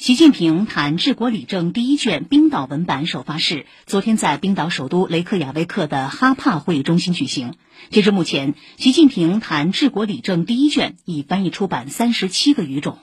习近平谈治国理政第一卷冰岛文版首发式昨天在冰岛首都雷克雅未克的哈帕会议中心举行。截至目前，习近平谈治国理政第一卷已翻译出版三十七个语种。